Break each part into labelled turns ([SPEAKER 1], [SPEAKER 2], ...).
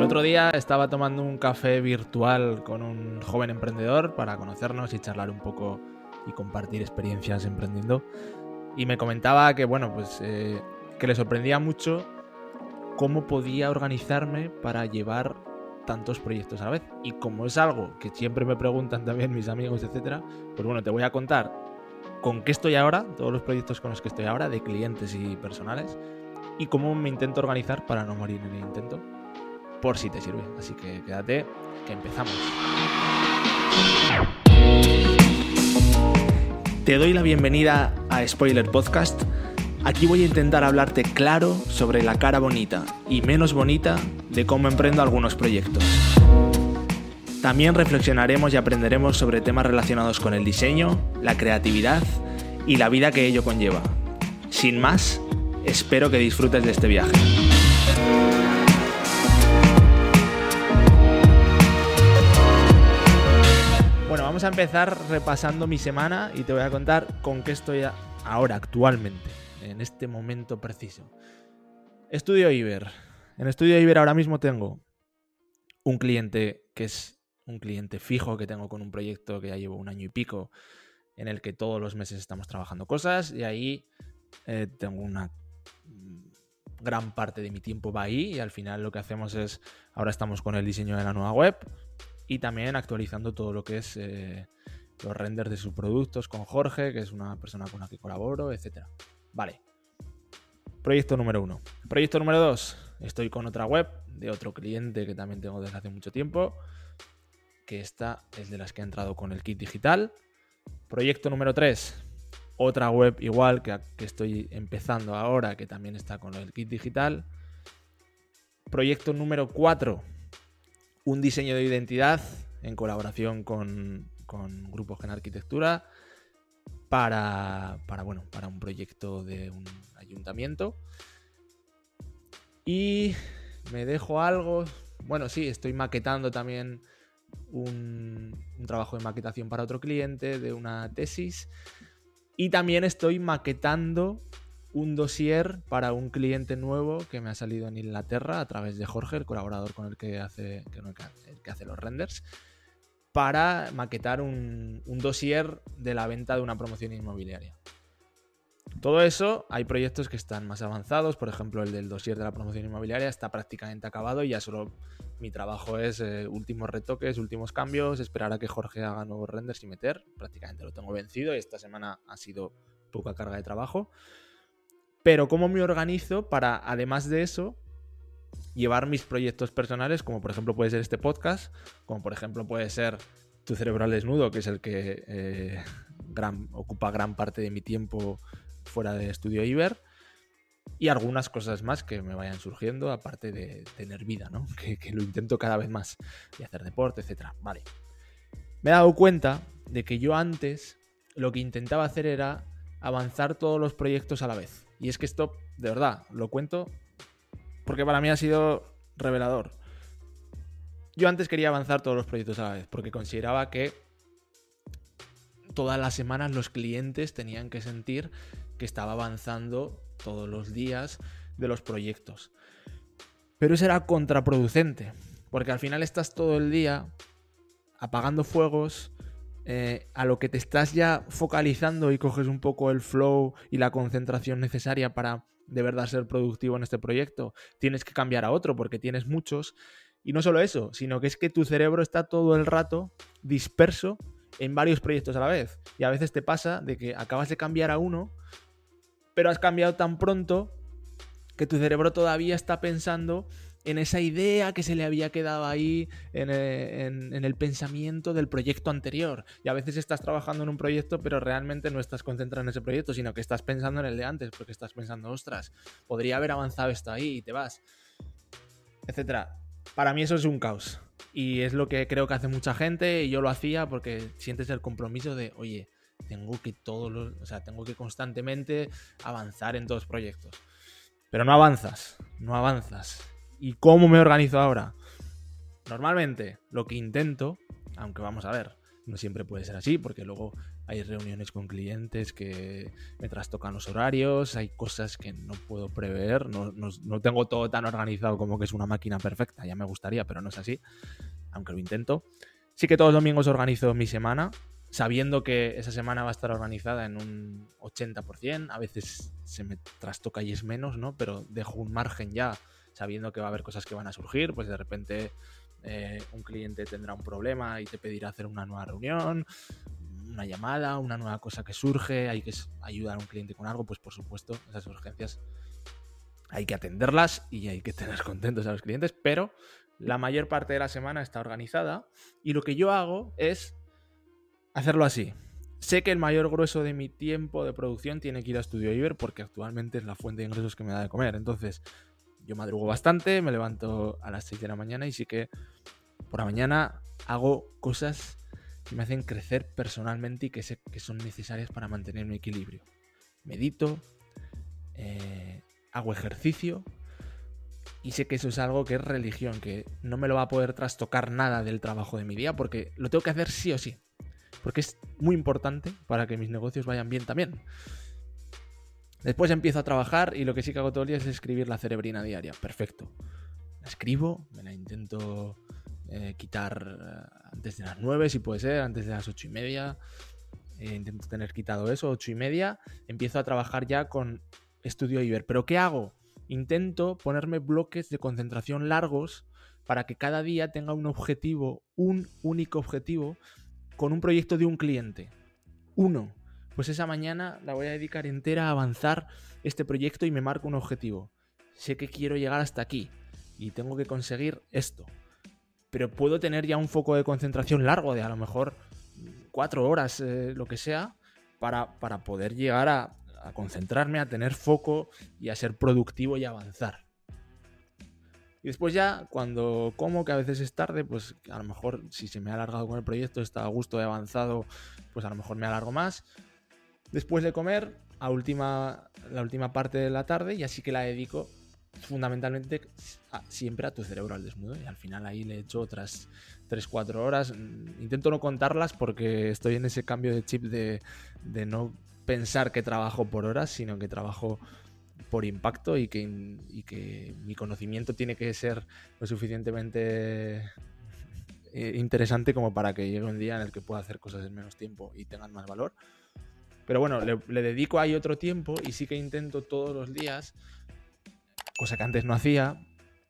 [SPEAKER 1] El otro día estaba tomando un café virtual con un joven emprendedor para conocernos y charlar un poco y compartir experiencias emprendiendo. Y me comentaba que, bueno, pues eh, que le sorprendía mucho cómo podía organizarme para llevar tantos proyectos a la vez. Y como es algo que siempre me preguntan también mis amigos, etcétera, pues bueno, te voy a contar con qué estoy ahora, todos los proyectos con los que estoy ahora, de clientes y personales, y cómo me intento organizar para no morir en el intento, por si te sirve. Así que quédate, que empezamos. Te doy la bienvenida a Spoiler Podcast. Aquí voy a intentar hablarte claro sobre la cara bonita y menos bonita de cómo emprendo algunos proyectos. También reflexionaremos y aprenderemos sobre temas relacionados con el diseño, la creatividad y la vida que ello conlleva. Sin más, espero que disfrutes de este viaje. Vamos a empezar repasando mi semana y te voy a contar con qué estoy ahora, actualmente, en este momento preciso. Estudio Iber. En Estudio Iber ahora mismo tengo un cliente que es un cliente fijo que tengo con un proyecto que ya llevo un año y pico, en el que todos los meses estamos trabajando cosas y ahí eh, tengo una gran parte de mi tiempo va ahí y al final lo que hacemos es, ahora estamos con el diseño de la nueva web y también actualizando todo lo que es eh, los renders de sus productos con Jorge, que es una persona con la que colaboro, etc. Vale. Proyecto número uno. Proyecto número dos. Estoy con otra web de otro cliente que también tengo desde hace mucho tiempo que esta es de las que ha entrado con el kit digital. Proyecto número 3, otra web igual que, que estoy empezando ahora, que también está con el kit digital. Proyecto número 4, un diseño de identidad en colaboración con, con Grupo Gen Arquitectura para, para, bueno, para un proyecto de un ayuntamiento. Y me dejo algo. Bueno, sí, estoy maquetando también un, trabajo de maquetación para otro cliente, de una tesis. Y también estoy maquetando un dossier para un cliente nuevo que me ha salido en Inglaterra a través de Jorge, el colaborador con el que hace, que hace los renders, para maquetar un, un dossier de la venta de una promoción inmobiliaria. Todo eso, hay proyectos que están más avanzados, por ejemplo el del dossier de la promoción inmobiliaria está prácticamente acabado y ya solo mi trabajo es eh, últimos retoques, últimos cambios, esperar a que Jorge haga nuevos renders y meter, prácticamente lo tengo vencido y esta semana ha sido poca carga de trabajo. Pero cómo me organizo para, además de eso, llevar mis proyectos personales, como por ejemplo puede ser este podcast, como por ejemplo puede ser Tu cerebral desnudo, que es el que eh, ocupa gran parte de mi tiempo fuera de Estudio Iber. Y algunas cosas más que me vayan surgiendo, aparte de tener vida, ¿no? Que, lo intento cada vez más. Y hacer deporte, etcétera. Vale. Me he dado cuenta de que yo antes lo que intentaba hacer era avanzar todos los proyectos a la vez. Y es que esto, de verdad, lo cuento porque para mí ha sido revelador. Yo antes quería avanzar todos los proyectos a la vez porque consideraba que todas las semanas los clientes tenían que sentir que estaba avanzando todos los días de los proyectos. Pero eso era contraproducente, porque al final estás todo el día apagando fuegos, eh, a lo que te estás ya focalizando y coges un poco el flow y la concentración necesaria para de verdad ser productivo en este proyecto, tienes que cambiar a otro porque tienes muchos. Y no solo eso, sino que es que tu cerebro está todo el rato disperso en varios proyectos a la vez. Y a veces te pasa de que acabas de cambiar a uno pero has cambiado tan pronto que tu cerebro todavía está pensando en esa idea que se le había quedado ahí eh, en, el pensamiento del proyecto anterior. Y a veces estás trabajando en un proyecto, pero realmente no estás concentrado en ese proyecto, sino que estás pensando en el de antes, porque estás pensando, ostras, podría haber avanzado esto ahí y te vas, etcétera. Para mí eso es un caos. Y es lo que creo que hace mucha gente, y yo lo hacía porque sientes el compromiso de, oye, tengo que todos los, o sea, tengo que constantemente avanzar en todos los proyectos. Pero no avanzas, no avanzas. ¿Y cómo me organizo ahora? Normalmente lo que intento, aunque vamos a ver, no siempre puede ser así, porque luego hay reuniones con clientes que me trastocan los horarios, hay cosas que no puedo prever, no, no tengo todo tan organizado como que es una máquina perfecta, ya me gustaría, pero no es así, aunque lo intento. Sí que todos los domingos organizo mi semana, sabiendo que esa semana va a estar organizada en un 80%, a veces se me trastoca y es menos, ¿no? Pero dejo un margen ya, sabiendo que va a haber cosas que van a surgir, pues de repente eh, un cliente tendrá un problema y te pedirá hacer una nueva reunión, una llamada, una nueva cosa que surge, hay que ayudar a un cliente con algo, pues por supuesto, esas urgencias hay que atenderlas y hay que tener contentos a los clientes, pero la mayor parte de la semana está organizada y lo que yo hago es hacerlo así. Sé que el mayor grueso de mi tiempo de producción tiene que ir a Estudio Iber porque actualmente es la fuente de ingresos que me da de comer. Entonces, yo madrugo bastante, me levanto a las 6 de la mañana y sí que por la mañana hago cosas que me hacen crecer personalmente y que sé que son necesarias para mantener mi equilibrio. Medito, eh, hago ejercicio y sé que eso es algo que es religión, que no me lo va a poder trastocar nada del trabajo de mi día porque lo tengo que hacer sí o sí porque es muy importante para que mis negocios vayan bien también. Después empiezo a trabajar y lo que sí que hago todo el día es escribir la cerebrina diaria. Perfecto. La escribo, me la intento eh, quitar eh, antes de las 9, si puede ser, antes de las 8 y media. Eh, intento tener quitado eso, 8 y media. Empiezo a trabajar ya con Estudio Iber. ¿Pero qué hago? Intento ponerme bloques de concentración largos para que cada día tenga un objetivo, un único objetivo con un proyecto de un cliente. Uno. Pues esa mañana la voy a dedicar entera a avanzar este proyecto y me marco un objetivo. Sé que quiero llegar hasta aquí y tengo que conseguir esto. Pero puedo tener ya un foco de concentración largo de a lo mejor cuatro horas, eh, lo que sea, para, para poder llegar a, a concentrarme, a tener foco y a ser productivo y avanzar. Y después ya, cuando como, que a veces es tarde, pues a lo mejor si se me ha alargado con el proyecto, está a gusto, he avanzado, pues a lo mejor me alargo más. Después de comer, a última, la última parte de la tarde, y así que la dedico fundamentalmente siempre a tu cerebro al desnudo. Y al final ahí le echo otras 3-4 horas. Intento no contarlas porque estoy en ese cambio de chip de, de no pensar que trabajo por horas, sino que trabajo por impacto y que, que mi conocimiento tiene que ser lo suficientemente eh, interesante como para que llegue un día en el que pueda hacer cosas en menos tiempo y tengan más valor. Pero bueno, le, dedico ahí otro tiempo y sí que intento todos los días, cosa que antes no hacía.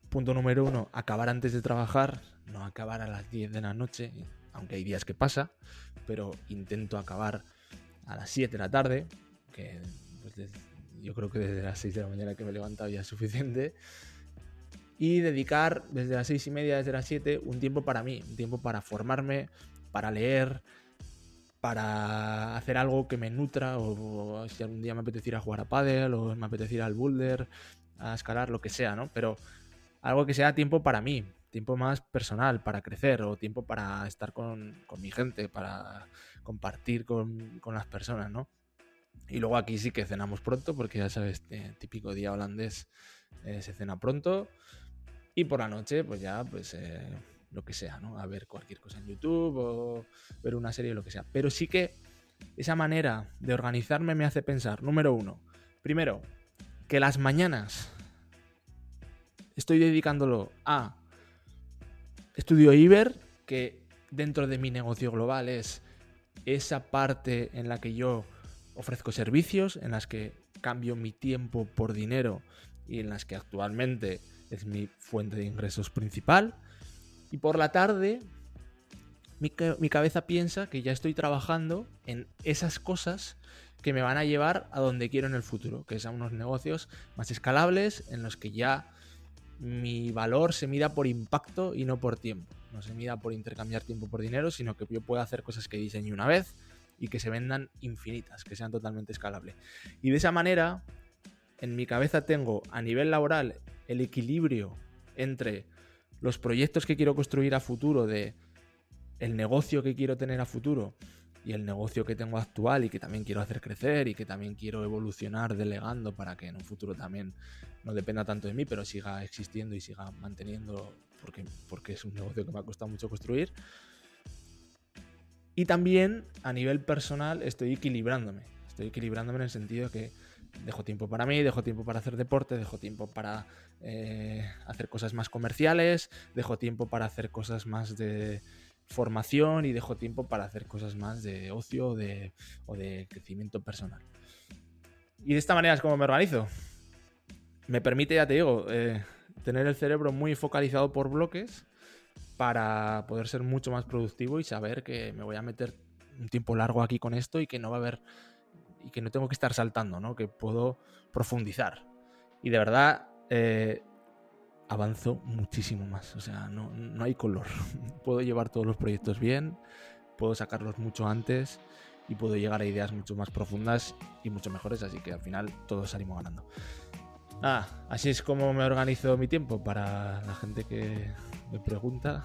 [SPEAKER 1] Punto número uno, acabar antes de trabajar, no acabar a las 10 de la noche, aunque hay días que pasa, pero intento acabar a las 7 de la tarde, que pues, yo creo que desde las 6 de la mañana que me he levantado ya es suficiente. Y dedicar desde las 6 y media, desde las 7, un tiempo para mí, un tiempo para formarme, para leer, para hacer algo que me nutra, o, si algún día me apeteciera jugar a pádel, o me apeteciera al boulder, a escalar, lo que sea, ¿no? Pero algo que sea tiempo para mí, tiempo más personal, para crecer, o tiempo para estar con, con mi gente, para compartir con, con las personas, ¿no? Y luego aquí sí que cenamos pronto, porque ya sabes, eh, típico día holandés eh, se cena pronto. Y por la noche, pues ya, pues eh, lo que sea, ¿no? A ver cualquier cosa en YouTube o ver una serie o lo que sea. Pero sí que esa manera de organizarme me hace pensar, número uno, primero, que las mañanas estoy dedicándolo a estudio Iber, que dentro de mi negocio global es esa parte en la que yo ofrezco servicios en las que cambio mi tiempo por dinero y en las que actualmente es mi fuente de ingresos principal. Y por la tarde mi, cabeza piensa que ya estoy trabajando en esas cosas que me van a llevar a donde quiero en el futuro, que a unos negocios más escalables en los que ya mi valor se mida por impacto y no por tiempo. No se mida por intercambiar tiempo por dinero, sino que yo puedo hacer cosas que diseño una vez, y que se vendan infinitas, que sean totalmente escalables. Y de esa manera, en mi cabeza tengo a nivel laboral el equilibrio entre los proyectos que quiero construir a futuro, de el negocio que quiero tener a futuro y el negocio que tengo actual y que también quiero hacer crecer y que también quiero evolucionar delegando para que en un futuro también no dependa tanto de mí, pero siga existiendo y siga manteniendo porque, porque es un negocio que me ha costado mucho construir Y también a nivel personal estoy equilibrándome. Estoy equilibrándome en el sentido de que dejo tiempo para mí, dejo tiempo para hacer deporte, dejo tiempo para eh, hacer cosas más comerciales, dejo tiempo para hacer cosas más de formación y dejo tiempo para hacer cosas más de ocio o de crecimiento personal. Y de esta manera es como me organizo. Me permite, ya te digo, eh, tener el cerebro muy focalizado por bloques para poder ser mucho más productivo y saber que me voy a meter un tiempo largo aquí con esto y que no va a haber y que no tengo que estar saltando, ¿no? Que puedo profundizar. Y de verdad, eh, avanzo muchísimo más. O sea, no, no hay color. puedo llevar todos los proyectos bien, puedo sacarlos mucho antes y puedo llegar a ideas mucho más profundas y mucho mejores. Así que al final todos salimos ganando. Ah, así es como me organizo mi tiempo para la gente que me pregunta.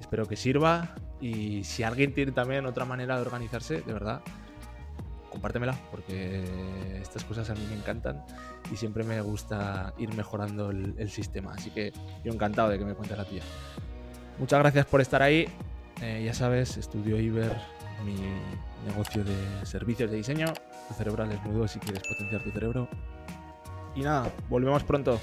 [SPEAKER 1] Espero que sirva. Y si alguien tiene también otra manera de organizarse, de verdad, compártemela, porque estas cosas a mí me encantan y siempre me gusta ir mejorando el, sistema. Así que yo encantado de que me cuentes la tía. Muchas gracias por estar ahí. Eh, ya sabes, estudio Iber, mi negocio de servicios de diseño. Tu cerebral es nudo si quieres potenciar tu cerebro. Y nada, volvemos pronto.